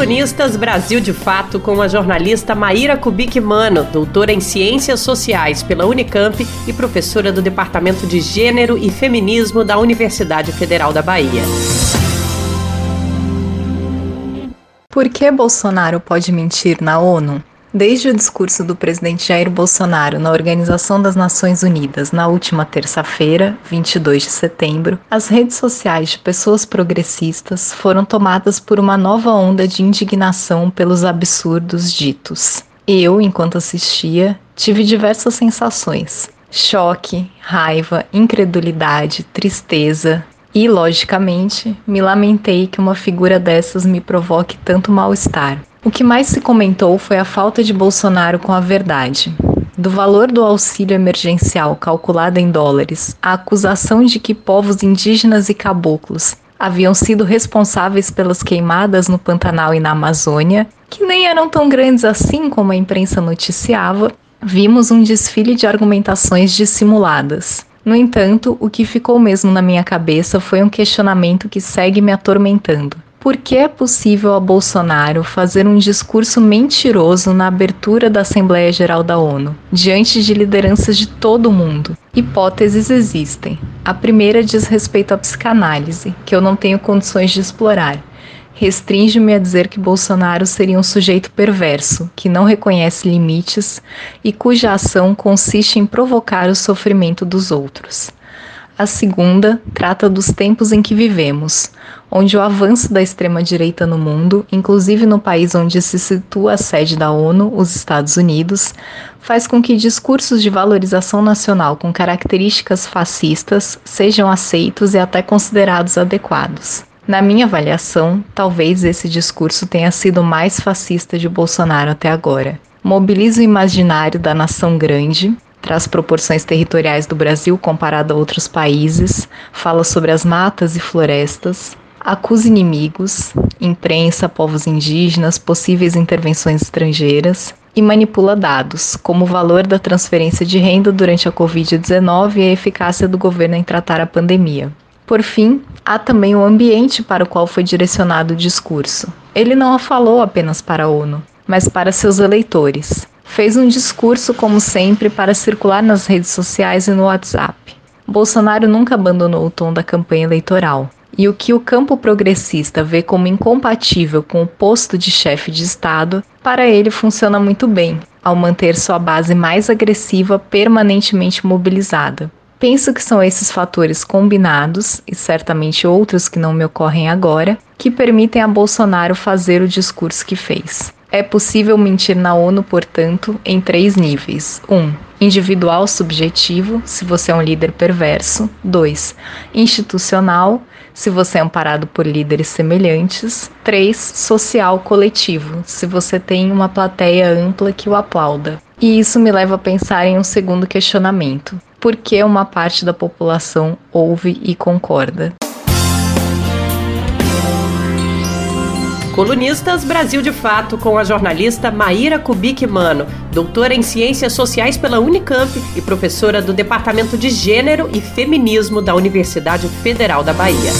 Colunistas Brasil de Fato com a jornalista Maíra Kubik Mano, doutora em Ciências Sociais pela Unicamp e professora do Departamento de Gênero e Feminismo da Universidade Federal da Bahia. Por que Bolsonaro pode mentir na ONU? Desde o discurso do presidente Jair Bolsonaro na Organização das Nações Unidas na última terça-feira, 22 de setembro, as redes sociais de pessoas progressistas foram tomadas por uma nova onda de indignação pelos absurdos ditos. Eu, enquanto assistia, tive diversas sensações: choque, raiva, incredulidade, tristeza, e, logicamente, me lamentei que uma figura dessas me provoque tanto mal-estar. O que mais se comentou foi a falta de Bolsonaro com a verdade. Do valor do auxílio emergencial calculado em dólares, a acusação de que povos indígenas e caboclos haviam sido responsáveis pelas queimadas no Pantanal e na Amazônia, que nem eram tão grandes assim como a imprensa noticiava, vimos um desfile de argumentações dissimuladas. No entanto, o que ficou mesmo na minha cabeça foi um questionamento que segue me atormentando. Por que é possível a Bolsonaro fazer um discurso mentiroso na abertura da Assembleia Geral da ONU, diante de lideranças de todo o mundo? Hipóteses existem. A primeira diz respeito à psicanálise, que eu não tenho condições de explorar restringe-me a dizer que Bolsonaro seria um sujeito perverso, que não reconhece limites e cuja ação consiste em provocar o sofrimento dos outros. A segunda trata dos tempos em que vivemos, onde o avanço da extrema-direita no mundo, inclusive no país onde se situa a sede da ONU, os Estados Unidos, faz com que discursos de valorização nacional com características fascistas sejam aceitos e até considerados adequados. Na minha avaliação, talvez esse discurso tenha sido mais fascista de Bolsonaro até agora. Mobiliza o imaginário da nação grande, traz proporções territoriais do Brasil comparado a outros países, fala sobre as matas e florestas, acusa inimigos, imprensa, povos indígenas, possíveis intervenções estrangeiras e manipula dados, como o valor da transferência de renda durante a Covid-19 e a eficácia do governo em tratar a pandemia. Por fim, há também o ambiente para o qual foi direcionado o discurso. Ele não a falou apenas para a ONU, mas para seus eleitores, fez um discurso, como sempre, para circular nas redes sociais e no WhatsApp. Bolsonaro nunca abandonou o tom da campanha eleitoral. E o que o campo progressista vê como incompatível com o posto de chefe de Estado, para ele funciona muito bem, ao manter sua base mais agressiva permanentemente mobilizada. Penso que são esses fatores combinados, e certamente outros que não me ocorrem agora, que permitem a Bolsonaro fazer o discurso que fez. É possível mentir na ONU, portanto, em três níveis: 1. Um, individual subjetivo, se você é um líder perverso. 2. Institucional, se você é amparado por líderes semelhantes. 3. Social coletivo, se você tem uma plateia ampla que o aplauda. E isso me leva a pensar em um segundo questionamento: por que uma parte da população ouve e concorda? Colunistas Brasil de Fato com a jornalista Maíra Kubik Mano, doutora em Ciências Sociais pela Unicamp e professora do Departamento de Gênero e Feminismo da Universidade Federal da Bahia.